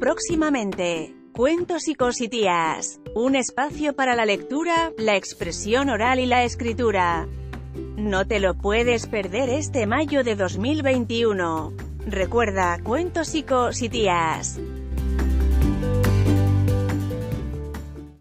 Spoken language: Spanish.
Próximamente. Cuentos y cositías. Un espacio para la lectura, la expresión oral y la escritura. No te lo puedes perder este mayo de 2021. Recuerda, cuentos y cositías.